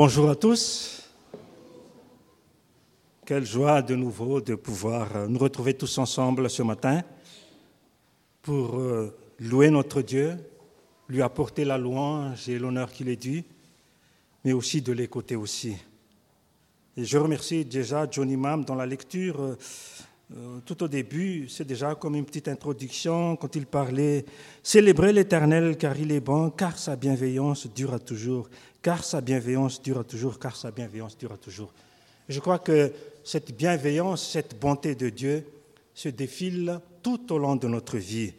Bonjour à tous. Quelle joie de nouveau de pouvoir euh, nous retrouver tous ensemble ce matin pour euh, louer notre Dieu, lui apporter la louange et l'honneur qu'il est dû, mais aussi de l'écouter aussi. Et je remercie déjà Johnny Mam dans la lecture. Euh, tout au début, c'est déjà comme une petite introduction quand il parlait Célébrez l'Éternel car il est bon, car sa bienveillance durera toujours car sa bienveillance dure toujours, car sa bienveillance dure toujours. Je crois que cette bienveillance, cette bonté de Dieu se défile tout au long de notre vie.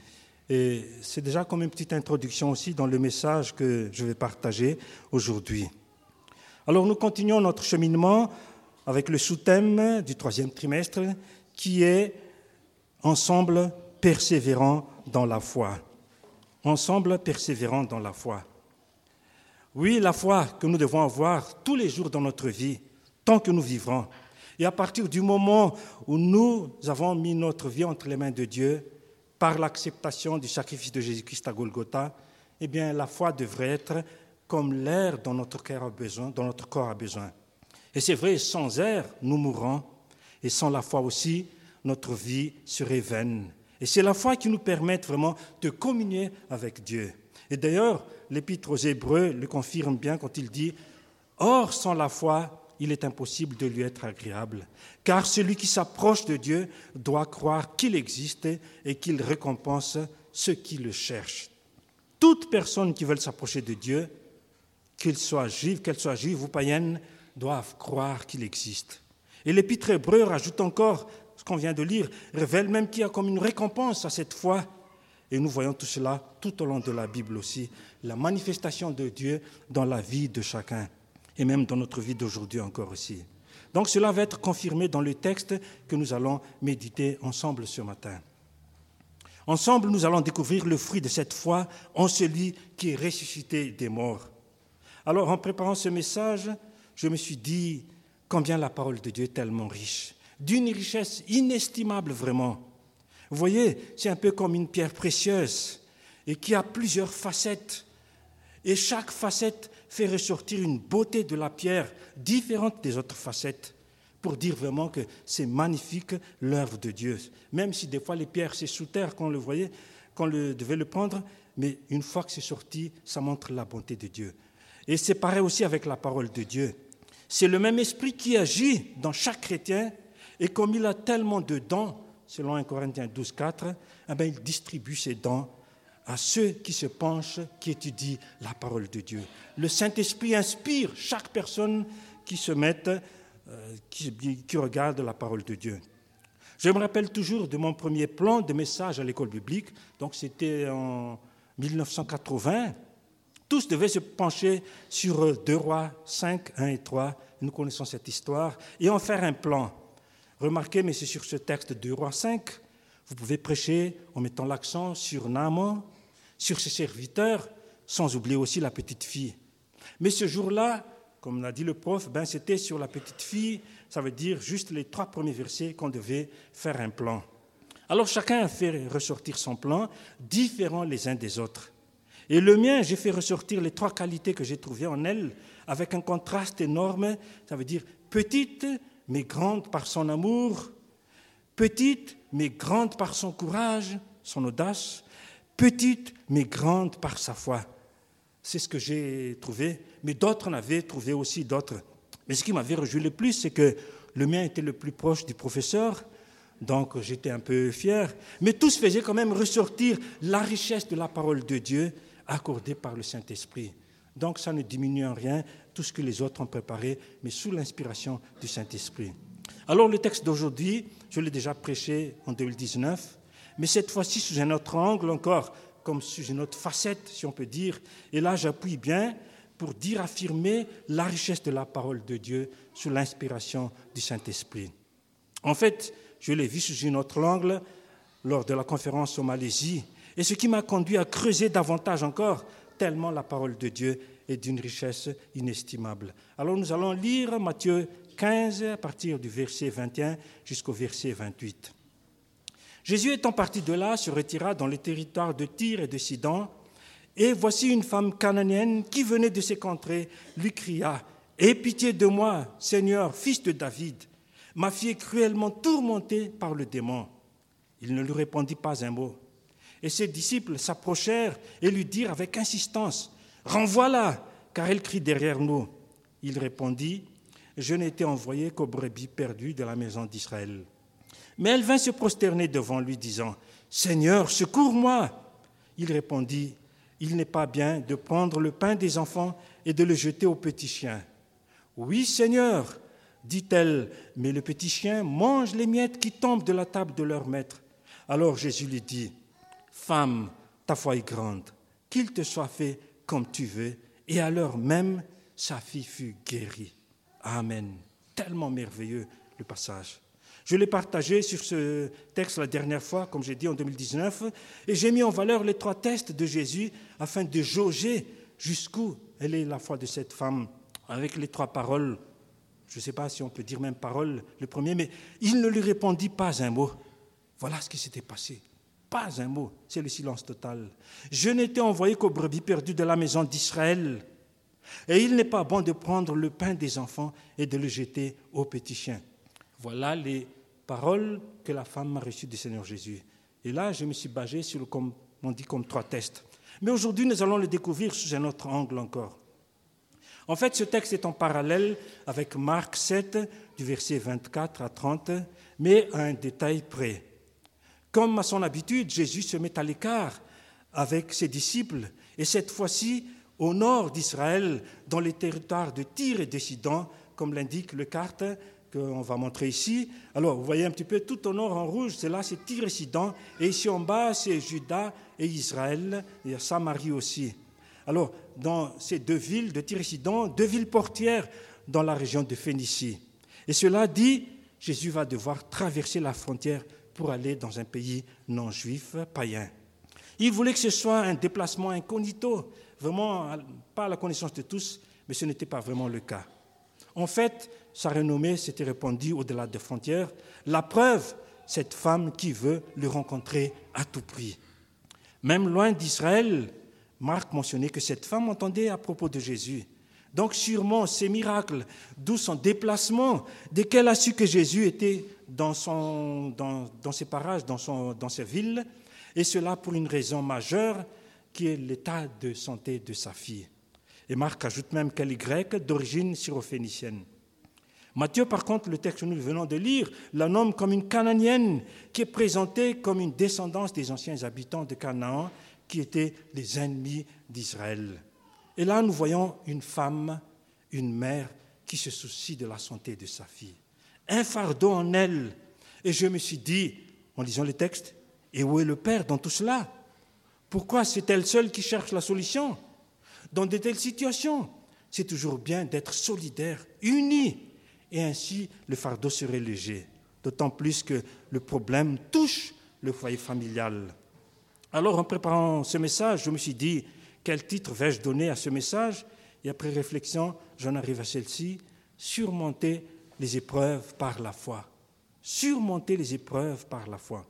Et c'est déjà comme une petite introduction aussi dans le message que je vais partager aujourd'hui. Alors nous continuons notre cheminement avec le sous-thème du troisième trimestre qui est Ensemble persévérant dans la foi. Ensemble persévérant dans la foi. Oui, la foi que nous devons avoir tous les jours dans notre vie, tant que nous vivrons. Et à partir du moment où nous avons mis notre vie entre les mains de Dieu, par l'acceptation du sacrifice de Jésus-Christ à Golgotha, eh bien, la foi devrait être comme l'air dont notre cœur a besoin, dont notre corps a besoin. Et c'est vrai, sans air, nous mourrons, et sans la foi aussi, notre vie serait vaine. Et c'est la foi qui nous permet vraiment de communier avec Dieu. Et d'ailleurs, l'épître aux Hébreux le confirme bien quand il dit Or, sans la foi, il est impossible de lui être agréable, car celui qui s'approche de Dieu doit croire qu'il existe et qu'il récompense ceux qui le cherchent. Toute personne qui veut s'approcher de Dieu, qu'il soit juif, qu'elle soit juive ou païenne, doivent croire qu'il existe. Et l'épître hébreu rajoute encore ce qu'on vient de lire, révèle même qu'il y a comme une récompense à cette foi et nous voyons tout cela tout au long de la Bible aussi, la manifestation de Dieu dans la vie de chacun, et même dans notre vie d'aujourd'hui encore aussi. Donc cela va être confirmé dans le texte que nous allons méditer ensemble ce matin. Ensemble, nous allons découvrir le fruit de cette foi en celui qui est ressuscité des morts. Alors, en préparant ce message, je me suis dit combien la parole de Dieu est tellement riche, d'une richesse inestimable vraiment. Vous voyez, c'est un peu comme une pierre précieuse et qui a plusieurs facettes. Et chaque facette fait ressortir une beauté de la pierre différente des autres facettes pour dire vraiment que c'est magnifique l'œuvre de Dieu. Même si des fois les pierres, c'est sous terre qu'on le voyait, qu'on devait le prendre, mais une fois que c'est sorti, ça montre la bonté de Dieu. Et c'est pareil aussi avec la parole de Dieu. C'est le même esprit qui agit dans chaque chrétien, et comme il a tellement de dons, selon 1 Corinthiens 12, 4, eh bien, il distribue ses dons à ceux qui se penchent, qui étudient la parole de Dieu. Le Saint-Esprit inspire chaque personne qui se met, euh, qui, regarde la parole de Dieu. Je me rappelle toujours de mon premier plan de message à l'école biblique, donc c'était en 1980. Tous devaient se pencher sur 2 rois 5, 1 et 3. Nous connaissons cette histoire et en faire un plan. Remarquez, mais c'est sur ce texte de Roi 5, vous pouvez prêcher en mettant l'accent sur Naaman, sur ses serviteurs, sans oublier aussi la petite fille. Mais ce jour-là, comme l'a dit le prof, ben c'était sur la petite fille, ça veut dire juste les trois premiers versets qu'on devait faire un plan. Alors chacun a fait ressortir son plan, différents les uns des autres. Et le mien, j'ai fait ressortir les trois qualités que j'ai trouvées en elle, avec un contraste énorme, ça veut dire petite, mais grande par son amour, petite, mais grande par son courage, son audace, petite, mais grande par sa foi. C'est ce que j'ai trouvé, mais d'autres en avaient trouvé aussi d'autres. Mais ce qui m'avait réjoui le plus, c'est que le mien était le plus proche du professeur, donc j'étais un peu fier, mais tous faisaient quand même ressortir la richesse de la parole de Dieu accordée par le Saint-Esprit. Donc ça ne diminue en rien tout ce que les autres ont préparé, mais sous l'inspiration du Saint-Esprit. Alors le texte d'aujourd'hui, je l'ai déjà prêché en 2019, mais cette fois-ci sous un autre angle encore, comme sous une autre facette, si on peut dire. Et là, j'appuie bien pour dire, affirmer la richesse de la parole de Dieu sous l'inspiration du Saint-Esprit. En fait, je l'ai vu sous une autre angle lors de la conférence en Malaisie, et ce qui m'a conduit à creuser davantage encore tellement la parole de Dieu est d'une richesse inestimable. Alors nous allons lire Matthieu 15 à partir du verset 21 jusqu'au verset 28. Jésus étant parti de là, se retira dans les territoires de Tyr et de Sidon, et voici une femme cananéenne qui venait de ses contrées lui cria Aie pitié de moi, Seigneur, fils de David. Ma fille est cruellement tourmentée par le démon. Il ne lui répondit pas un mot. Et ses disciples s'approchèrent et lui dirent avec insistance, Renvoie-la, car elle crie derrière nous. Il répondit, Je été envoyé qu'aux brebis perdues de la maison d'Israël. Mais elle vint se prosterner devant lui, disant, Seigneur, secours-moi. Il répondit, Il n'est pas bien de prendre le pain des enfants et de le jeter aux petits chiens. Oui, Seigneur, dit-elle, mais le petit chien mange les miettes qui tombent de la table de leur maître. Alors Jésus lui dit, Femme, ta foi est grande, qu'il te soit fait comme tu veux. Et à l'heure même, sa fille fut guérie. Amen. Tellement merveilleux le passage. Je l'ai partagé sur ce texte la dernière fois, comme j'ai dit en 2019, et j'ai mis en valeur les trois tests de Jésus afin de jauger jusqu'où elle est la foi de cette femme avec les trois paroles. Je ne sais pas si on peut dire même parole, le premier, mais il ne lui répondit pas un mot. Voilà ce qui s'était passé. Pas un mot. C'est le silence total. Je n'étais envoyé qu'aux brebis perdues de la maison d'Israël. Et il n'est pas bon de prendre le pain des enfants et de le jeter aux petits chiens. Voilà les paroles que la femme a reçues du Seigneur Jésus. Et là, je me suis basé sur, comme on dit, comme trois tests. Mais aujourd'hui, nous allons le découvrir sous un autre angle encore. En fait, ce texte est en parallèle avec Marc 7, du verset 24 à 30, mais à un détail près. Comme à son habitude, Jésus se met à l'écart avec ses disciples, et cette fois-ci au nord d'Israël, dans les territoires de Tyr et de Sidon, comme l'indique le carte qu'on va montrer ici. Alors, vous voyez un petit peu tout au nord en rouge, c'est là, c'est Tyr et Sidon. Et ici en bas, c'est Juda et Israël, et Samarie aussi. Alors, dans ces deux villes de Tyr et Sidon, deux villes portières dans la région de Phénicie. Et cela dit, Jésus va devoir traverser la frontière pour aller dans un pays non juif, païen. Il voulait que ce soit un déplacement incognito, vraiment pas à la connaissance de tous, mais ce n'était pas vraiment le cas. En fait, sa renommée s'était répandue au-delà des frontières. La preuve, cette femme qui veut le rencontrer à tout prix. Même loin d'Israël, Marc mentionnait que cette femme entendait à propos de Jésus. Donc sûrement ces miracles, d'où son déplacement, dès qu'elle a su que Jésus était dans, ses parages, dans, son, dans villes, et cela pour une raison majeure qui est l'état de santé de sa fille. Et Marc ajoute même qu'elle est grecque d'origine syrophénicienne. Matthieu, par contre, le texte que nous venons de lire, la nomme comme une cananienne qui est présentée comme une descendance des anciens habitants de Canaan qui étaient les ennemis d'Israël. Et là, nous voyons une femme, une mère qui se soucie de la santé de sa fille. Un fardeau en elle. Et je me suis dit, en lisant le texte, et où est le Père dans tout cela? Pourquoi c'est elle seule qui cherche la solution? Dans de telles situations, c'est toujours bien d'être solidaire, unis, et ainsi le fardeau serait léger. D'autant plus que le problème touche le foyer familial. Alors, en préparant ce message, je me suis dit, quel titre vais-je donner à ce message? Et après réflexion, j'en arrive à celle-ci, surmonter les épreuves par la foi. Surmonter les épreuves par la foi.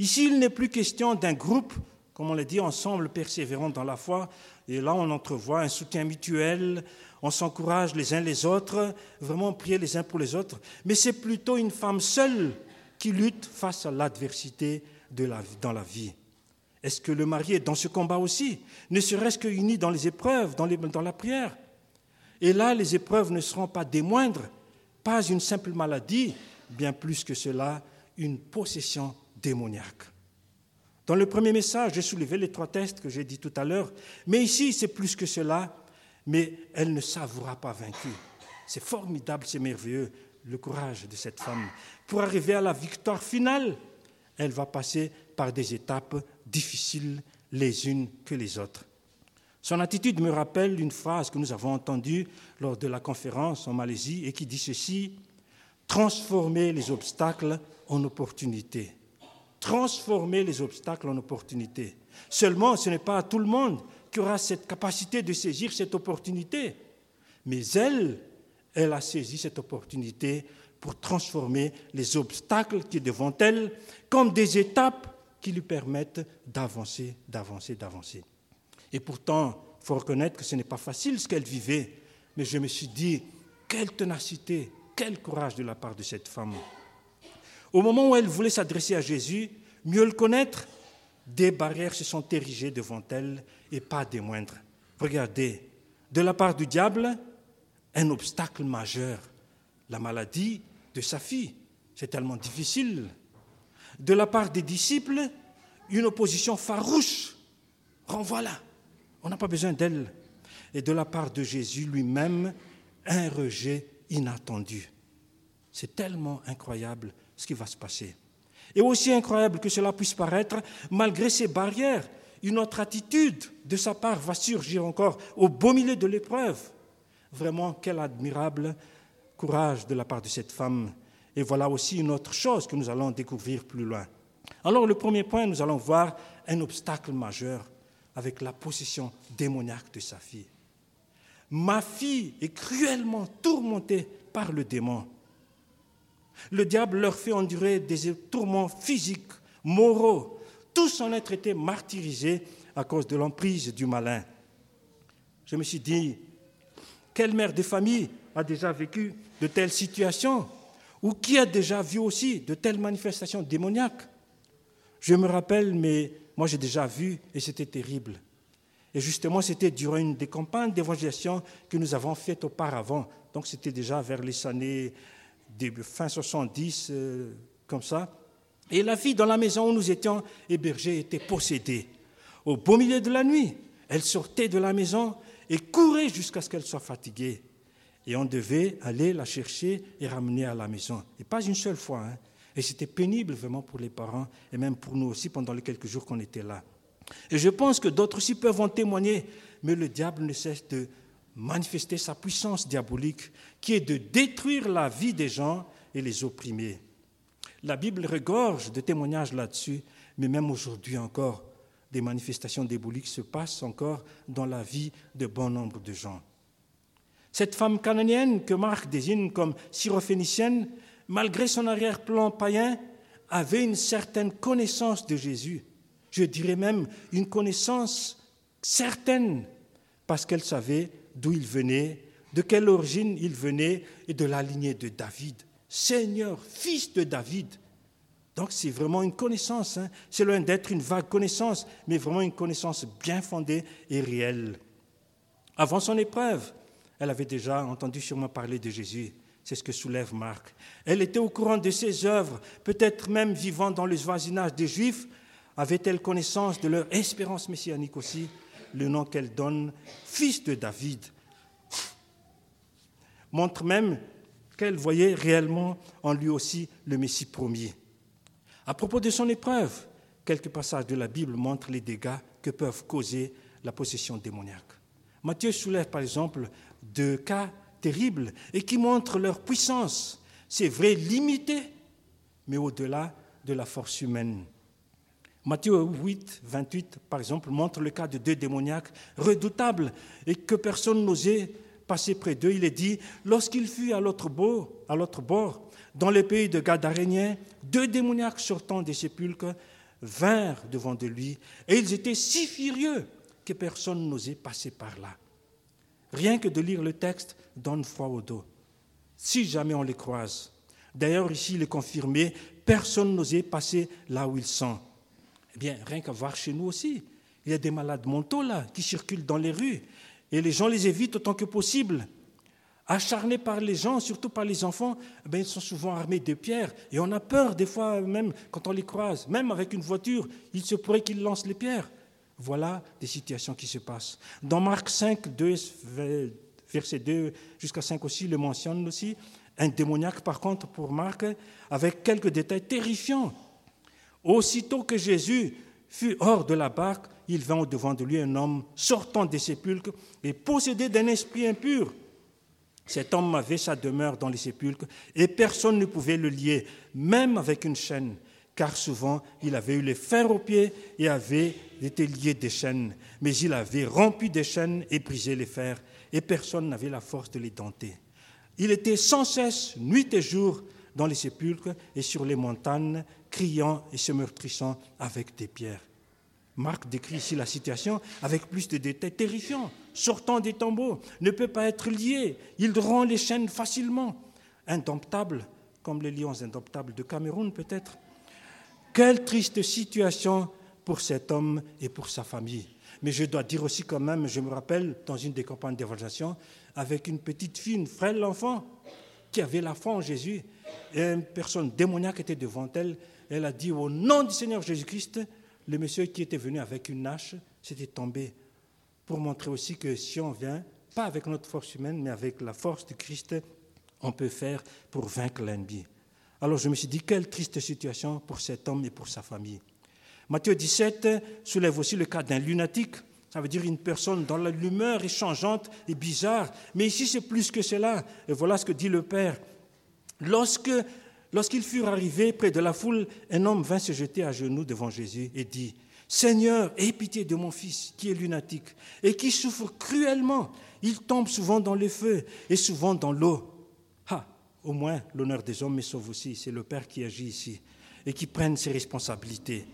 Ici, il n'est plus question d'un groupe, comme on l'a dit, ensemble persévérant dans la foi. Et là, on entrevoit un soutien mutuel, on s'encourage les uns les autres, vraiment prier les uns pour les autres. Mais c'est plutôt une femme seule qui lutte face à l'adversité dans la vie. Est-ce que le mari est dans ce combat aussi? Ne serait-ce que uni dans les épreuves, dans la prière Et là, les épreuves ne seront pas des moindres, pas une simple maladie, bien plus que cela, une possession démoniaque. Dans le premier message, j'ai soulevé les trois tests que j'ai dit tout à l'heure, mais ici, c'est plus que cela, mais elle ne s'avouera pas vaincue. C'est formidable, c'est merveilleux, le courage de cette femme. Pour arriver à la victoire finale, elle va passer par des étapes difficiles les unes que les autres. Son attitude me rappelle une phrase que nous avons entendue lors de la conférence en Malaisie et qui dit ceci Transformer les obstacles en opportunités. Transformer les obstacles en opportunités. Seulement, ce n'est pas tout le monde qui aura cette capacité de saisir cette opportunité. Mais elle, elle a saisi cette opportunité pour transformer les obstacles qui sont devant elle comme des étapes qui lui permettent d'avancer, d'avancer, d'avancer. Et pourtant, il faut reconnaître que ce n'est pas facile ce qu'elle vivait, Mais je me suis dit, quelle ténacité, quel courage de la part de cette femme. Au moment où elle voulait s'adresser à Jésus, mieux le connaître, des barrières se sont érigées devant elle et pas des moindres. Regardez, de la part du diable, un obstacle majeur, la maladie de sa fille. C'est tellement difficile. De la part des disciples, une opposition farouche. Renvoie-la. On n'a pas besoin d'elle. Et de la part de Jésus lui-même, un rejet inattendu. C'est tellement incroyable ce qui va se passer. Et aussi incroyable que cela puisse paraître, malgré ces barrières, une autre attitude de sa part va surgir encore au beau milieu de l'épreuve. Vraiment, quel admirable courage de la part de cette femme. Et voilà aussi une autre chose que nous allons découvrir plus loin. Alors le premier point, nous allons voir un obstacle majeur avec la possession démoniaque de sa fille. Ma fille est cruellement tourmentée par le démon. Le diable leur fait endurer des tourments physiques, moraux. Tous en être été martyrisés à cause de l'emprise du malin. Je me suis dit, quelle mère de famille a déjà vécu de telles situations? Ou qui a déjà vu aussi de telles manifestations démoniaques? Je me rappelle, mais moi j'ai déjà vu et c'était terrible. Et justement, c'était durant une des campagnes d'évangélisation que nous avons faites auparavant. Donc c'était déjà vers les années début, fin 70, euh, comme ça. Et la fille dans la maison où nous étions hébergés était possédée. Au beau milieu de la nuit, elle sortait de la maison et courait jusqu'à ce qu'elle soit fatiguée. Et on devait aller la chercher et ramener à la maison. Et pas une seule fois. Hein. Et c'était pénible vraiment pour les parents et même pour nous aussi pendant les quelques jours qu'on était là. Et je pense que d'autres aussi peuvent en témoigner, mais le diable ne cesse de manifester sa puissance diabolique qui est de détruire la vie des gens et les opprimer. La Bible regorge de témoignages là-dessus, mais même aujourd'hui encore, des manifestations diaboliques se passent encore dans la vie de bon nombre de gens. Cette femme canonienne que Marc désigne comme syrophénicienne, malgré son arrière-plan païen, avait une certaine connaissance de Jésus. Je dirais même une connaissance certaine, parce qu'elle savait d'où il venait, de quelle origine il venait et de la lignée de David. Seigneur, fils de David. Donc c'est vraiment une connaissance, hein. c'est loin d'être une vague connaissance, mais vraiment une connaissance bien fondée et réelle. Avant son épreuve, elle avait déjà entendu sûrement parler de Jésus. C'est ce que soulève Marc. Elle était au courant de ses œuvres, peut-être même vivant dans le voisinage des Juifs. Avait-elle connaissance de leur espérance messianique aussi? Le nom qu'elle donne, fils de David, montre même qu'elle voyait réellement en lui aussi le Messie promis. À propos de son épreuve, quelques passages de la Bible montrent les dégâts que peuvent causer la possession démoniaque. Matthieu soulève par exemple deux cas terribles et qui montrent leur puissance. C'est vrai, limitée, mais au-delà de la force humaine. Matthieu 8, 28, par exemple, montre le cas de deux démoniaques redoutables et que personne n'osait passer près d'eux. Il est dit, lorsqu'il fut à l'autre bord, dans le pays de Gadarénien, deux démoniaques sortant des sépulcres vinrent devant de lui, et ils étaient si furieux que personne n'osait passer par là. Rien que de lire le texte donne froid au dos, si jamais on les croise. D'ailleurs, ici, il est confirmé, personne n'osait passer là où ils sont. Eh bien, rien qu'à voir chez nous aussi, il y a des malades mentaux là qui circulent dans les rues et les gens les évitent autant que possible. Acharnés par les gens, surtout par les enfants, eh ils sont souvent armés de pierres et on a peur des fois même quand on les croise, même avec une voiture, il se pourrait qu'ils lancent les pierres. Voilà des situations qui se passent. Dans Marc 5, 2, verset 2 jusqu'à 5 aussi, le mentionne aussi. Un démoniaque, par contre, pour Marc, avec quelques détails terrifiants. Aussitôt que Jésus fut hors de la barque, il vint au-devant de lui un homme sortant des sépulcres et possédé d'un esprit impur. Cet homme avait sa demeure dans les sépulcres et personne ne pouvait le lier, même avec une chaîne, car souvent il avait eu les fers aux pieds et avait été lié des chaînes. Mais il avait rompu des chaînes et brisé les fers, et personne n'avait la force de les denter. Il était sans cesse, nuit et jour, dans les sépulcres et sur les montagnes, criant et se meurtrissant avec des pierres. Marc décrit ici la situation avec plus de détails terrifiants. Sortant des tombeaux, ne peut pas être lié, il rend les chaînes facilement. Indomptable, comme les lions indomptables de Cameroun peut-être. Quelle triste situation pour cet homme et pour sa famille. Mais je dois dire aussi quand même, je me rappelle dans une des campagnes d'évaluation, avec une petite fille, une frêle enfant, qui avait la foi en Jésus, et une personne démoniaque était devant elle, elle a dit au nom du Seigneur Jésus-Christ, le monsieur qui était venu avec une hache s'était tombé, pour montrer aussi que si on vient, pas avec notre force humaine, mais avec la force de Christ, on peut faire pour vaincre l'ennemi. Alors je me suis dit, quelle triste situation pour cet homme et pour sa famille. Matthieu 17 soulève aussi le cas d'un lunatique. Ça veut dire une personne dont l'humeur est changeante et bizarre. Mais ici, c'est plus que cela. Et voilà ce que dit le Père. Lorsque, lorsqu'ils furent arrivés près de la foule, un homme vint se jeter à genoux devant Jésus et dit, Seigneur, aie pitié de mon fils qui est lunatique et qui souffre cruellement. Il tombe souvent dans le feu et souvent dans l'eau. Ah, au moins l'honneur des hommes me sauve aussi. C'est le Père qui agit ici et qui prenne ses responsabilités.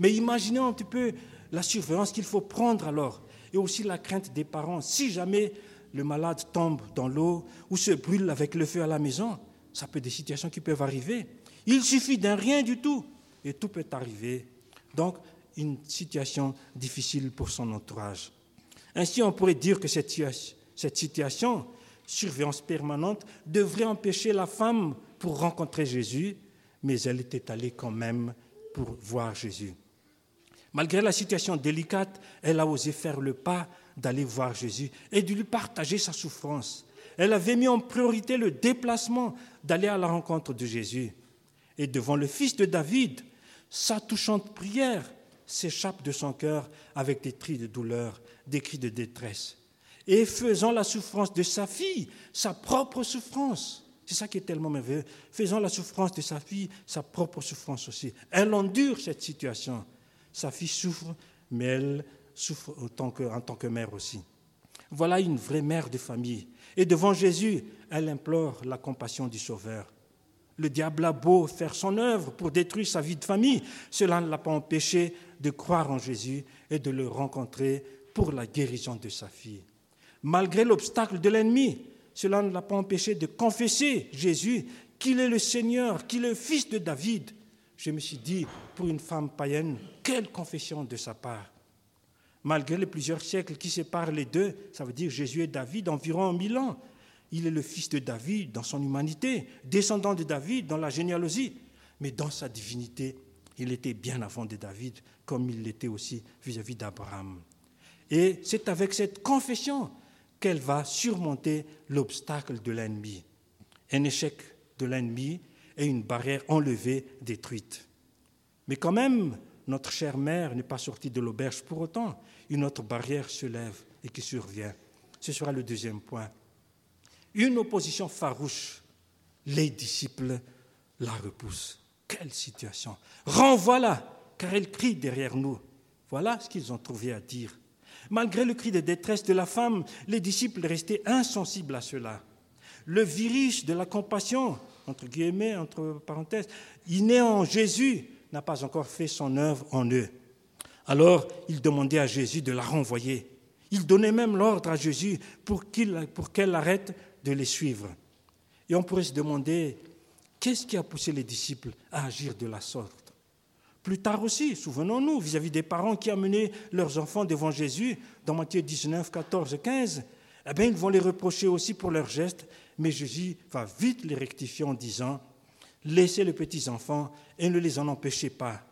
Mais imaginez un petit peu la surveillance qu'il faut prendre alors, et aussi la crainte des parents. Si jamais le malade tombe dans l'eau ou se brûle avec le feu à la maison, ça peut être des situations qui peuvent arriver. Il suffit d'un rien du tout, et tout peut arriver. Donc, une situation difficile pour son entourage. Ainsi, on pourrait dire que cette, cette situation, surveillance permanente, devrait empêcher la femme pour rencontrer Jésus, mais elle était allée quand même pour voir Jésus. Malgré la situation délicate, elle a osé faire le pas d'aller voir Jésus et de lui partager sa souffrance. Elle avait mis en priorité le déplacement d'aller à la rencontre de Jésus. Et devant le Fils de David, sa touchante prière s'échappe de son cœur avec des cris de douleur, des cris de détresse. Et faisant la souffrance de sa fille, sa propre souffrance. C'est ça qui est tellement merveilleux. Faisant la souffrance de sa fille, sa propre souffrance aussi. Elle endure cette situation. Sa fille souffre, mais elle souffre en tant que, mère aussi. Voilà une vraie mère de famille. Et devant Jésus, elle implore la compassion du Sauveur. Le diable a beau faire son œuvre pour détruire sa vie de famille, cela ne l'a pas empêché de croire en Jésus et de le rencontrer pour la guérison de sa fille. Malgré l'obstacle de l'ennemi, cela ne l'a pas empêché de confesser Jésus qu'il est le Seigneur, qu'il est le fils de David, je me suis dit, pour une femme païenne, quelle confession de sa part. Malgré les plusieurs siècles qui séparent les deux, ça veut dire Jésus et David environ mille ans. Il est le fils de David dans son humanité, descendant de David dans la généalogie, mais dans sa divinité, il était bien avant de David, comme il l'était aussi vis-à-vis d'Abraham. Et c'est avec cette confession qu'elle va surmonter l'obstacle de l'ennemi. Un échec de l'ennemi et une barrière enlevée, détruite. Mais quand même, notre chère mère n'est pas sortie de l'auberge pour autant. Une autre barrière se lève et qui survient. Ce sera le deuxième point. Une opposition farouche. Les disciples la repoussent. Quelle situation Renvoie-la, car elle crie derrière nous. Voilà ce qu'ils ont trouvé à dire. Malgré le cri de détresse de la femme, les disciples restaient insensibles à cela. Le virus de la compassion entre guillemets, entre parenthèses, inné en Jésus, n'a pas encore fait son œuvre en eux. Alors, il demandait à Jésus de la renvoyer. Il donnait même l'ordre à Jésus pour qu'elle arrête de les suivre. Et on pourrait se demander, qu'est-ce qui a poussé les disciples à agir de la sorte? Plus tard aussi, souvenons-nous, vis-à-vis des parents qui amenaient leurs enfants devant Jésus, dans Matthieu 19, 14, 15, eh bien, ils vont les reprocher aussi pour leurs gestes mais Jésus va vite les rectifier en disant, laissez les petits enfants et ne les en empêchez pas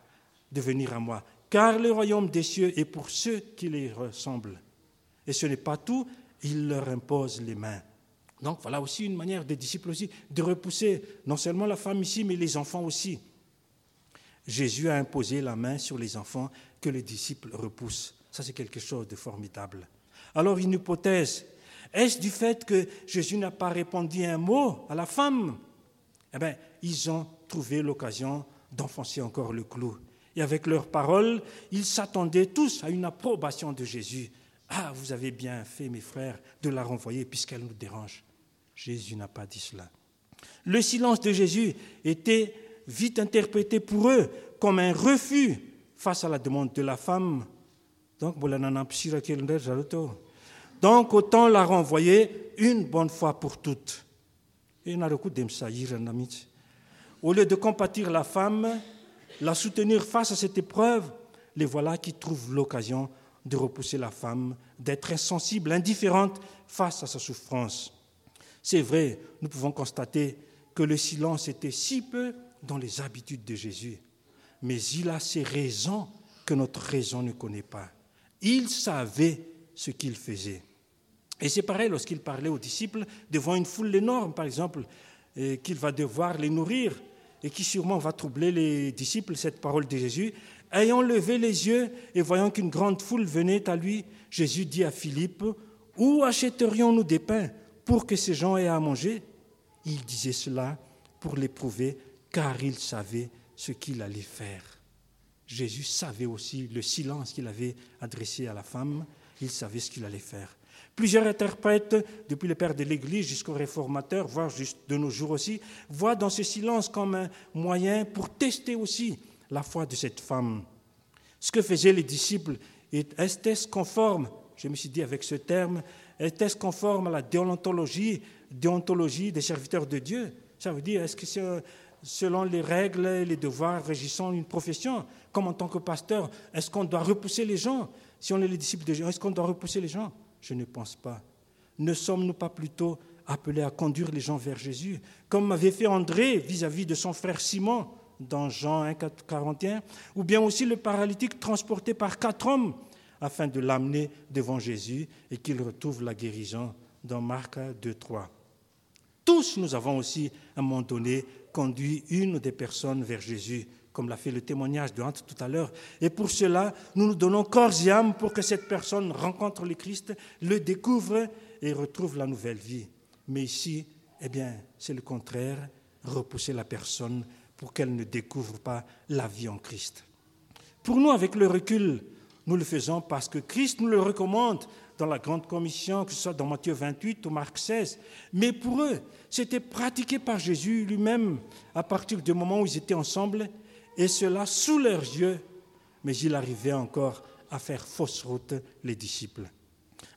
de venir à moi, car le royaume des cieux est pour ceux qui les ressemblent. Et ce n'est pas tout, il leur impose les mains. Donc voilà aussi une manière des disciples aussi de repousser non seulement la femme ici, mais les enfants aussi. Jésus a imposé la main sur les enfants que les disciples repoussent. Ça, c'est quelque chose de formidable. Alors, une hypothèse est-ce du fait que Jésus n'a pas répondu un mot à la femme? Eh bien, ils ont trouvé l'occasion d'enfoncer encore le clou. Et avec leurs paroles, ils s'attendaient tous à une approbation de Jésus. Ah, vous avez bien fait, mes frères, de la renvoyer puisqu'elle nous dérange. Jésus n'a pas dit cela. Le silence de Jésus était vite interprété pour eux comme un refus face à la demande de la femme Donc, donc autant la renvoyer une bonne fois pour toutes. Au lieu de compatir la femme, la soutenir face à cette épreuve, les voilà qui trouvent l'occasion de repousser la femme, d'être insensible, indifférente face à sa souffrance. C'est vrai, nous pouvons constater que le silence était si peu dans les habitudes de Jésus, mais il a ses raisons que notre raison ne connaît pas. Il savait ce qu'il faisait. Et c'est pareil lorsqu'il parlait aux disciples devant une foule énorme, par exemple, qu'il va devoir les nourrir et qui sûrement va troubler les disciples, cette parole de Jésus. Ayant levé les yeux et voyant qu'une grande foule venait à lui, Jésus dit à Philippe, Où achèterions-nous des pains pour que ces gens aient à manger? Il disait cela pour l'éprouver, car il savait ce qu'il allait faire. Jésus savait aussi le silence qu'il avait adressé à la femme, il savait ce qu'il allait faire. Plusieurs interprètes, depuis le père de l'Église jusqu'aux réformateurs, voire de nos jours aussi, voient dans ce silence comme un moyen pour tester aussi la foi de cette femme. Ce que faisaient les disciples, est-ce conforme, je me suis dit avec ce terme, est-ce conforme à la déontologie, déontologie des serviteurs de Dieu? Ça veut dire, est-ce que selon les règles et les devoirs régissant une profession Comme en tant que pasteur, est-ce qu'on doit repousser les gens? Si on est les disciples de Dieu, est-ce qu'on doit repousser les gens? Je ne pense pas. Ne sommes-nous pas plutôt appelés à conduire les gens vers Jésus, comme avait fait André vis-à-vis de son frère Simon dans Jean 1, 41, ou bien aussi le paralytique transporté par quatre hommes afin de l'amener devant Jésus et qu'il retrouve la guérison dans Marc 2, 3. Tous, nous avons aussi, à un moment donné, conduit une des personnes vers Jésus comme l'a fait le témoignage de Hante tout à l'heure. Et pour cela, nous nous donnons corps et âme pour que cette personne rencontre le Christ, le découvre et retrouve la nouvelle vie. Mais ici, eh bien, c'est le contraire, repousser la personne pour qu'elle ne découvre pas la vie en Christ. Pour nous, avec le recul, nous le faisons parce que Christ nous le recommande dans la grande commission, que ce soit dans Matthieu 28 ou Marc 16. Mais pour eux, c'était pratiqué par Jésus lui-même à partir du moment où ils étaient ensemble et cela sous leurs yeux, mais il arrivait encore à faire fausse route les disciples.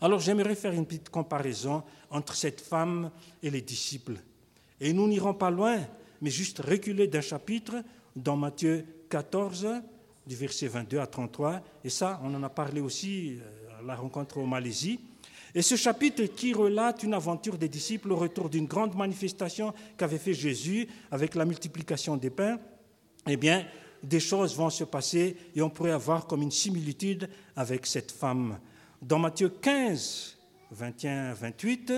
Alors j'aimerais faire une petite comparaison entre cette femme et les disciples. Et nous n'irons pas loin, mais juste reculer d'un chapitre dans Matthieu 14, du verset 22 à 33. Et ça, on en a parlé aussi euh, à la rencontre au Malaisie. Et ce chapitre qui relate une aventure des disciples au retour d'une grande manifestation qu'avait fait Jésus avec la multiplication des pains eh bien, des choses vont se passer et on pourrait avoir comme une similitude avec cette femme. Dans Matthieu 15, 21, 28,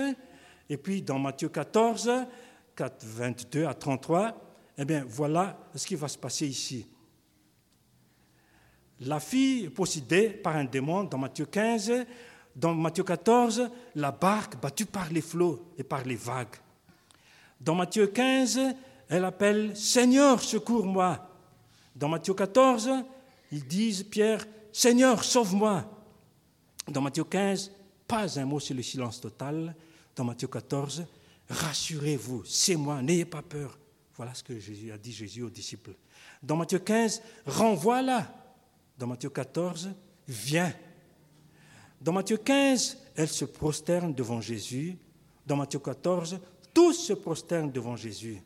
et puis dans Matthieu 14, 4, 22 à 33, eh bien, voilà ce qui va se passer ici. La fille possédée par un démon dans Matthieu 15, dans Matthieu 14, la barque battue par les flots et par les vagues. Dans Matthieu 15, elle appelle Seigneur, secours-moi. Dans Matthieu 14, ils disent, Pierre, Seigneur, sauve-moi. Dans Matthieu 15, pas un mot sur le silence total. Dans Matthieu 14, rassurez-vous, c'est moi, n'ayez pas peur. Voilà ce que Jésus a dit Jésus aux disciples. Dans Matthieu 15, renvoie-la. Dans Matthieu 14, viens. Dans Matthieu 15, elle se prosterne devant Jésus. Dans Matthieu 14, tous se prosternent devant Jésus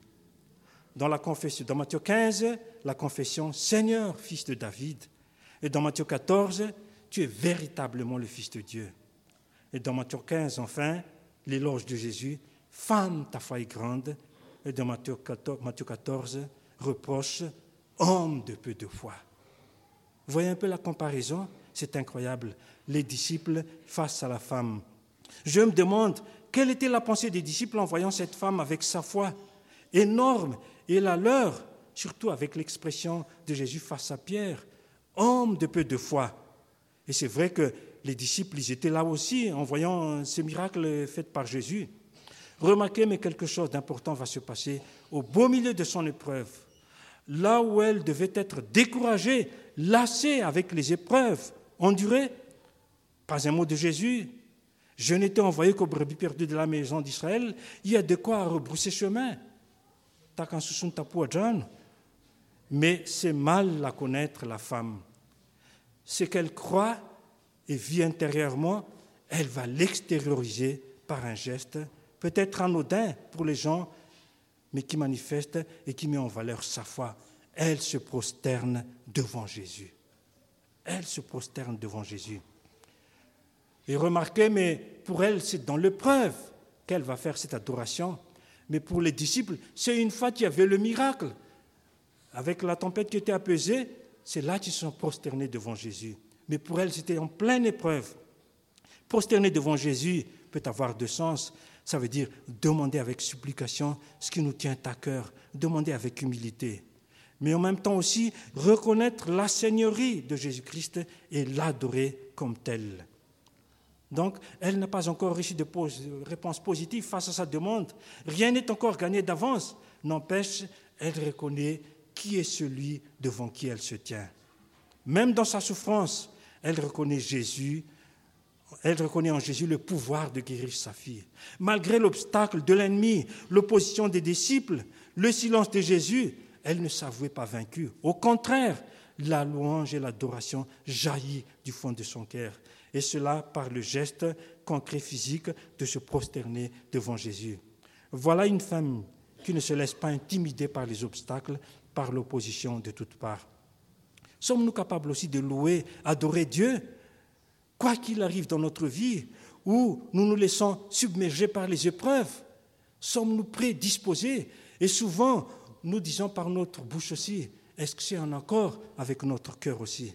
dans la confession, dans Matthieu 15, la confession Seigneur, fils de David. Et dans Matthieu 14, tu es véritablement le Fils de Dieu. Et dans Matthieu 15, enfin, l'éloge de Jésus, Femme, ta foi est grande. Et dans Matthieu 14, Matthieu 14 reproche, Homme de peu de foi. Voyez un peu la comparaison C'est incroyable. Les disciples face à la femme. Je me demande, quelle était la pensée des disciples en voyant cette femme avec sa foi énorme et la leur, surtout avec l'expression de Jésus face à Pierre, homme de peu de foi. Et c'est vrai que les disciples, ils étaient là aussi en voyant ces miracles faits par Jésus. Remarquez, mais quelque chose d'important va se passer au beau milieu de son épreuve. Là où elle devait être découragée, lassée avec les épreuves, endurée, pas un mot de Jésus. Je n'étais envoyé qu'au brebis perdu de la maison d'Israël. Il y a de quoi rebrousser chemin mais c'est mal la connaître, la femme. C'est qu'elle croit et vit intérieurement, elle va l'extérioriser par un geste, peut-être anodin pour les gens, mais qui manifeste et qui met en valeur sa foi. Elle se prosterne devant Jésus. Elle se prosterne devant Jésus. Et remarquez, mais pour elle, c'est dans l'épreuve qu'elle va faire cette adoration. Mais pour les disciples, c'est une fois qu'il y avait le miracle. Avec la tempête qui était apaisée, c'est là qu'ils sont prosternés devant Jésus. Mais pour elle, c'était en pleine épreuve. Prosterner devant Jésus peut avoir deux sens. Ça veut dire demander avec supplication ce qui nous tient à cœur, demander avec humilité. Mais en même temps aussi reconnaître la seigneurie de Jésus-Christ et l'adorer comme tel. Donc, elle n'a pas encore reçu de réponse positive face à sa demande. Rien n'est encore gagné d'avance. N'empêche, elle reconnaît qui est celui devant qui elle se tient. Même dans sa souffrance, elle reconnaît Jésus, elle reconnaît en Jésus le pouvoir de guérir sa fille. Malgré l'obstacle de l'ennemi, l'opposition des disciples, le silence de Jésus, elle ne s'avouait pas vaincue. Au contraire, la louange et l'adoration jaillit du fond de son cœur. Et cela par le geste concret physique de se prosterner devant Jésus. Voilà une femme qui ne se laisse pas intimider par les obstacles, par l'opposition de toutes parts. Sommes-nous capables aussi de louer, adorer Dieu, quoi qu'il arrive dans notre vie, ou nous nous laissons submerger par les épreuves? Sommes-nous prédisposés? Et souvent, nous disons par notre bouche aussi, est-ce que c'est un accord avec notre cœur aussi?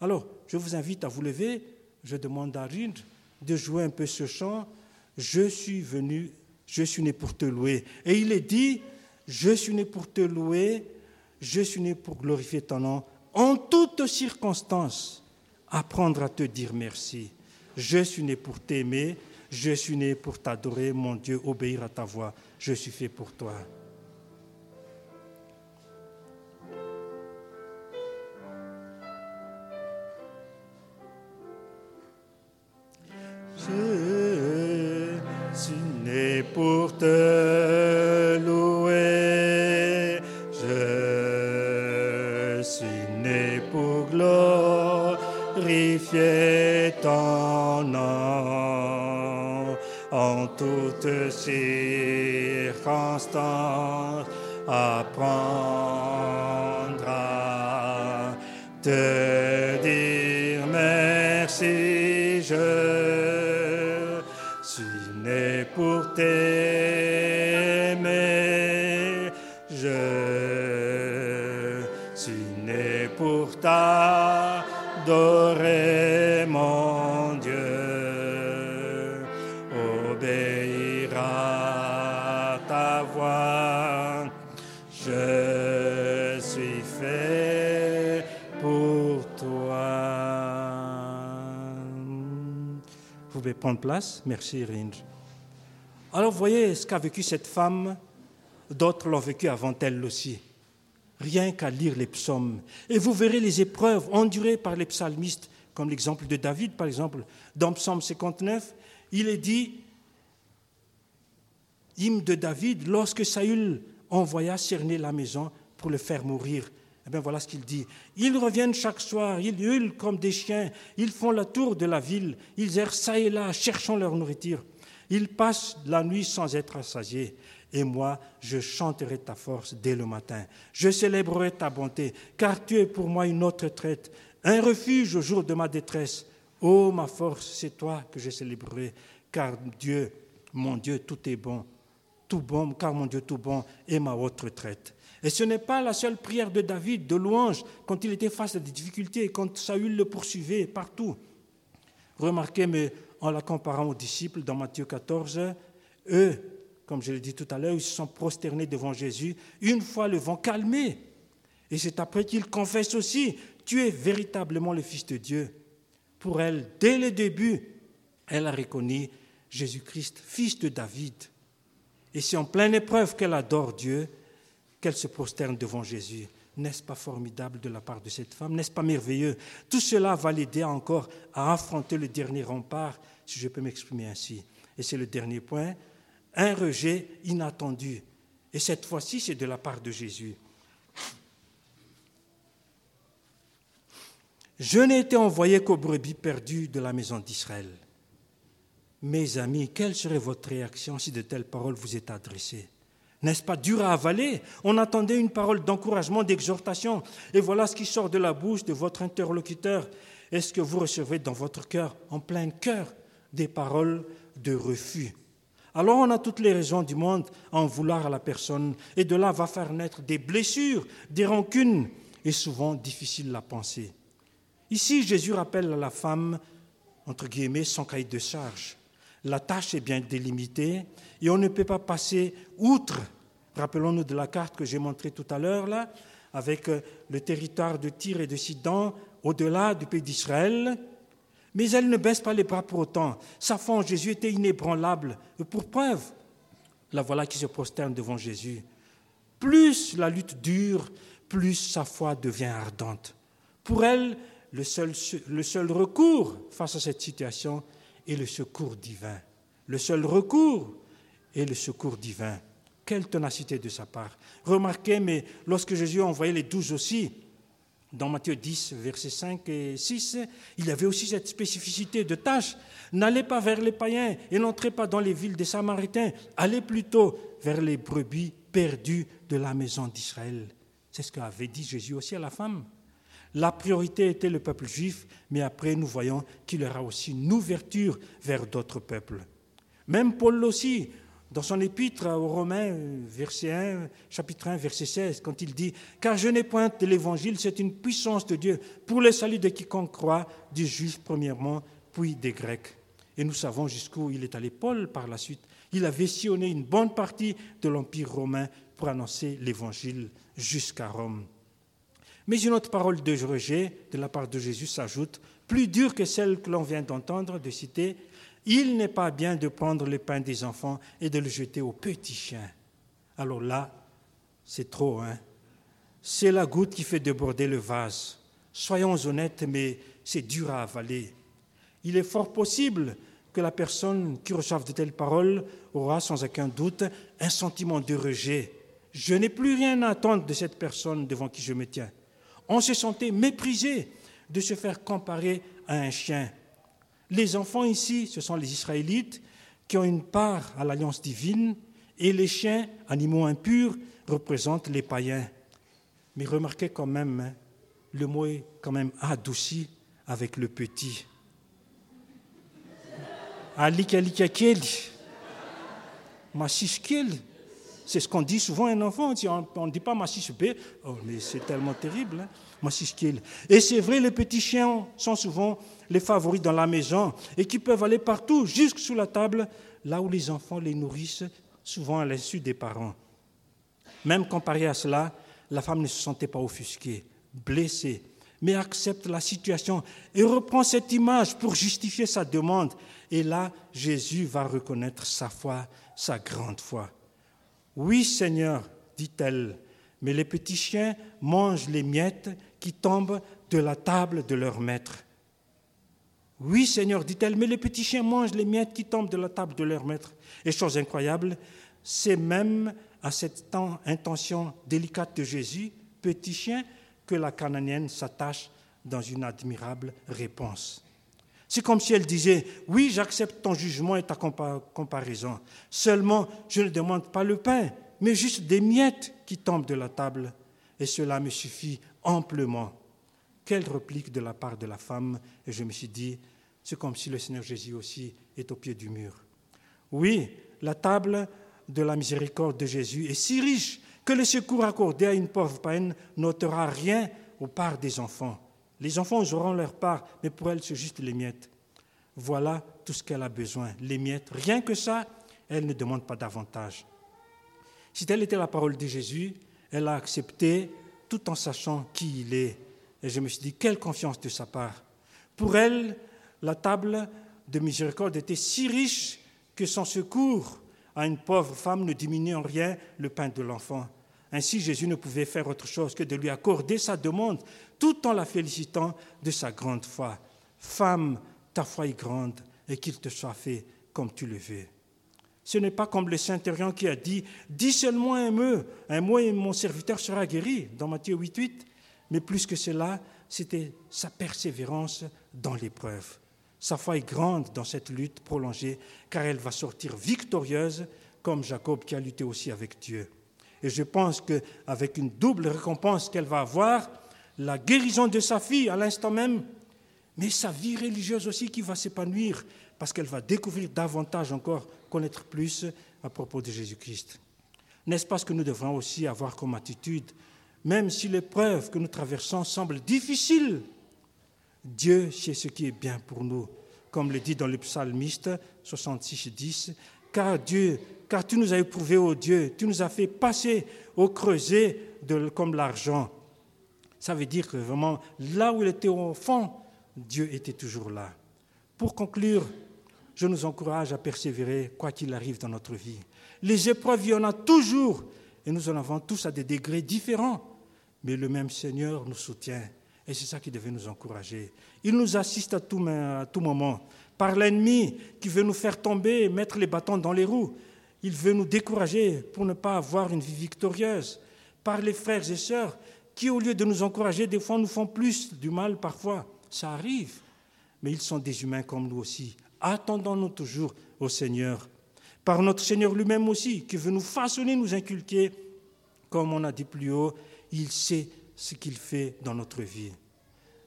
Alors, je vous invite à vous lever, je demande à Rind de jouer un peu ce chant, Je suis venu, je suis né pour te louer. Et il est dit, je suis né pour te louer, je suis né pour glorifier ton nom, en toutes circonstances, apprendre à te dire merci. Je suis né pour t'aimer, je suis né pour t'adorer, mon Dieu, obéir à ta voix. Je suis fait pour toi. Pour te louer. Je suis né pour glorifier ton nom en toutes circonstances. Je suis né pour t'adorer, mon Dieu. Obéir à ta voix. Je suis fait pour toi. Vous pouvez prendre place. Merci, Ringe. Alors, voyez ce qu'a vécu cette femme. D'autres l'ont vécu avant elle aussi. Rien qu'à lire les psaumes. Et vous verrez les épreuves endurées par les psalmistes, comme l'exemple de David, par exemple. Dans Psaume 59, il est dit, hymne de David, lorsque Saül envoya cerner la maison pour le faire mourir. Eh bien, voilà ce qu'il dit. Ils reviennent chaque soir, ils hurlent comme des chiens, ils font la tour de la ville, ils errent ça et là, cherchant leur nourriture. Ils passent la nuit sans être assasiés. Et moi, je chanterai ta force dès le matin. Je célébrerai ta bonté, car tu es pour moi une autre traite, un refuge au jour de ma détresse. Ô ma force, c'est toi que je célébrerai, car Dieu, mon Dieu, tout est bon, tout bon, car mon Dieu tout bon est ma haute retraite. Et ce n'est pas la seule prière de David, de louange, quand il était face à des difficultés, quand Saül le poursuivait partout. Remarquez, mais en la comparant aux disciples dans Matthieu 14, eux, comme je l'ai dit tout à l'heure, ils se sont prosternés devant Jésus une fois le vent calmé. Et c'est après qu'ils confessent aussi, tu es véritablement le Fils de Dieu. Pour elle, dès le début, elle a reconnu Jésus-Christ, fils de David. Et c'est en pleine épreuve qu'elle adore Dieu, qu'elle se prosterne devant Jésus. N'est-ce pas formidable de la part de cette femme? N'est-ce pas merveilleux? Tout cela va l'aider encore à affronter le dernier rempart, si je peux m'exprimer ainsi. Et c'est le dernier point, un rejet inattendu. Et cette fois-ci, c'est de la part de Jésus. Je n'ai été envoyé qu'aux brebis perdues de la maison d'Israël. Mes amis, quelle serait votre réaction si de telles paroles vous étaient adressées? N'est-ce pas dur à avaler? On attendait une parole d'encouragement, d'exhortation, et voilà ce qui sort de la bouche de votre interlocuteur. Est-ce que vous recevez dans votre cœur, en plein cœur, des paroles de refus? Alors on a toutes les raisons du monde à en vouloir à la personne, et de là va faire naître des blessures, des rancunes, et souvent difficiles à penser. Ici, Jésus rappelle à la femme, entre guillemets, son cahier de charge. La tâche est bien délimitée et on ne peut pas passer outre. Rappelons-nous de la carte que j'ai montrée tout à l'heure, là, avec euh, le territoire de Tyr et de Sidon, au-delà du pays d'Israël. Mais elle ne baisse pas les bras pour autant. Sa foi en Jésus était inébranlable. Et pour preuve, la voilà qui se prosterne devant Jésus. Plus la lutte dure, plus sa foi devient ardente. Pour elle, le seul, le seul recours face à cette situation, et le secours divin. Le seul recours est le secours divin. Quelle ténacité de sa part. Remarquez, mais lorsque Jésus a envoyé les douze aussi, dans Matthieu 10, versets 5 et 6, il y avait aussi cette spécificité de tâche. N'allez pas vers les païens et n'entrez pas dans les villes des Samaritains. Allez plutôt vers les brebis perdues de la maison d'Israël. C'est ce qu'avait dit Jésus aussi à la femme. La priorité était le peuple juif, mais après nous voyons qu'il y aura aussi une ouverture vers d'autres peuples. Même Paul aussi, dans son épître aux Romains, verset 1, chapitre 1, verset 16, quand il dit Car je n'ai point de l'évangile, c'est une puissance de Dieu pour le salut de quiconque croit, du juif premièrement, puis des Grecs. Et nous savons jusqu'où il est allé, Paul, par la suite. Il avait sillonné une bonne partie de l'Empire romain pour annoncer l'évangile jusqu'à Rome. Mais une autre parole de rejet de la part de Jésus s'ajoute, plus dure que celle que l'on vient d'entendre, de citer Il n'est pas bien de prendre le pain des enfants et de le jeter aux petits chiens. Alors là, c'est trop, hein C'est la goutte qui fait déborder le vase. Soyons honnêtes, mais c'est dur à avaler. Il est fort possible que la personne qui reçoive de telles paroles aura sans aucun doute un sentiment de rejet. Je n'ai plus rien à attendre de cette personne devant qui je me tiens on se sentait méprisé de se faire comparer à un chien. Les enfants ici, ce sont les Israélites qui ont une part à l'alliance divine, et les chiens, animaux impurs, représentent les païens. Mais remarquez quand même, hein, le mot est quand même adouci avec le petit. Alikalikakeli. Masishkeli. C'est ce qu'on dit souvent à un enfant. On ne dit pas Massis B. Oh, mais c'est tellement terrible. Hein? Et c'est vrai, les petits chiens sont souvent les favoris dans la maison et qui peuvent aller partout, jusque sous la table, là où les enfants les nourrissent, souvent à l'insu des parents. Même comparé à cela, la femme ne se sentait pas offusquée, blessée, mais accepte la situation et reprend cette image pour justifier sa demande. Et là, Jésus va reconnaître sa foi, sa grande foi. Oui, Seigneur, dit-elle, mais les petits chiens mangent les miettes qui tombent de la table de leur maître. Oui, Seigneur, dit-elle, mais les petits chiens mangent les miettes qui tombent de la table de leur maître. Et chose incroyable, c'est même à cette intention délicate de Jésus, petit chien, que la cananienne s'attache dans une admirable réponse. C'est comme si elle disait, oui, j'accepte ton jugement et ta comparaison. Seulement, je ne demande pas le pain, mais juste des miettes qui tombent de la table. Et cela me suffit amplement. Quelle réplique de la part de la femme. Et je me suis dit, c'est comme si le Seigneur Jésus aussi est au pied du mur. Oui, la table de la miséricorde de Jésus est si riche que le secours accordé à une pauvre païenne n'ôtera rien aux parts des enfants. Les enfants auront leur part, mais pour elle, c'est juste les miettes. Voilà tout ce qu'elle a besoin, les miettes. Rien que ça, elle ne demande pas davantage. Si telle était la parole de Jésus, elle a accepté tout en sachant qui il est. Et je me suis dit, quelle confiance de sa part. Pour elle, la table de miséricorde était si riche que son secours à une pauvre femme ne diminue en rien le pain de l'enfant. Ainsi, Jésus ne pouvait faire autre chose que de lui accorder sa demande tout en la félicitant de sa grande foi. Femme, ta foi est grande et qu'il te soit fait comme tu le veux. Ce n'est pas comme le Saint-Érion qui a dit Dis seulement un mot, un mot et mon serviteur sera guéri, dans Matthieu 8, 8. mais plus que cela, c'était sa persévérance dans l'épreuve. Sa foi est grande dans cette lutte prolongée, car elle va sortir victorieuse, comme Jacob qui a lutté aussi avec Dieu. Et je pense qu'avec une double récompense qu'elle va avoir, la guérison de sa fille à l'instant même, mais sa vie religieuse aussi qui va s'épanouir, parce qu'elle va découvrir davantage encore, connaître plus à propos de Jésus-Christ. N'est-ce pas ce que nous devrons aussi avoir comme attitude? Même si l'épreuve que nous traversons semble difficile, Dieu sait ce qui est bien pour nous. Comme le dit dans le psalmiste 66, 10, car Dieu, car tu nous as éprouvé, ô Dieu, tu nous as fait passer au creuset comme l'argent. Ça veut dire que vraiment, là où il était au fond, Dieu était toujours là. Pour conclure, je nous encourage à persévérer quoi qu'il arrive dans notre vie. Les épreuves, il y en a toujours, et nous en avons tous à des degrés différents, mais le même Seigneur nous soutient, et c'est ça qui devait nous encourager. Il nous assiste à tout, moment. Par l'ennemi qui veut nous faire tomber et mettre les bâtons dans les roues, il veut nous décourager pour ne pas avoir une vie victorieuse. Par les frères et sœurs qui, au lieu de nous encourager, des fois nous font plus du mal parfois. Ça arrive, mais ils sont des humains comme nous aussi. Attendons-nous toujours au Seigneur par notre Seigneur lui-même aussi, qui veut nous façonner, nous inculquer. Comme on a dit plus haut, il sait ce qu'il fait dans notre vie.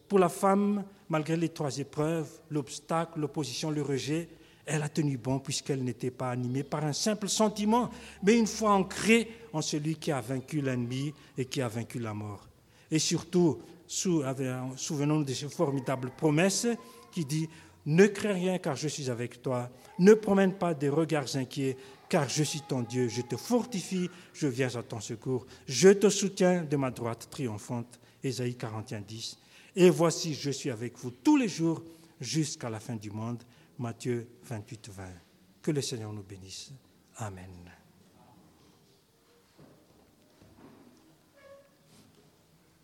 Pour la femme, malgré les trois épreuves, l'obstacle, l'opposition, le rejet, elle a tenu bon puisqu'elle n'était pas animée par un simple sentiment, mais une foi ancrée en celui qui a vaincu l'ennemi et qui a vaincu la mort. Et surtout, souvenons-nous de ces formidables promesses qui dit ne crains rien car je suis avec toi. Ne promène pas des regards inquiets car je suis ton Dieu. Je te fortifie, je viens à ton secours. Je te soutiens de ma droite triomphante. Ésaïe 41, 10. Et voici, je suis avec vous tous les jours jusqu'à la fin du monde. Matthieu 28, 20. Que le Seigneur nous bénisse. Amen.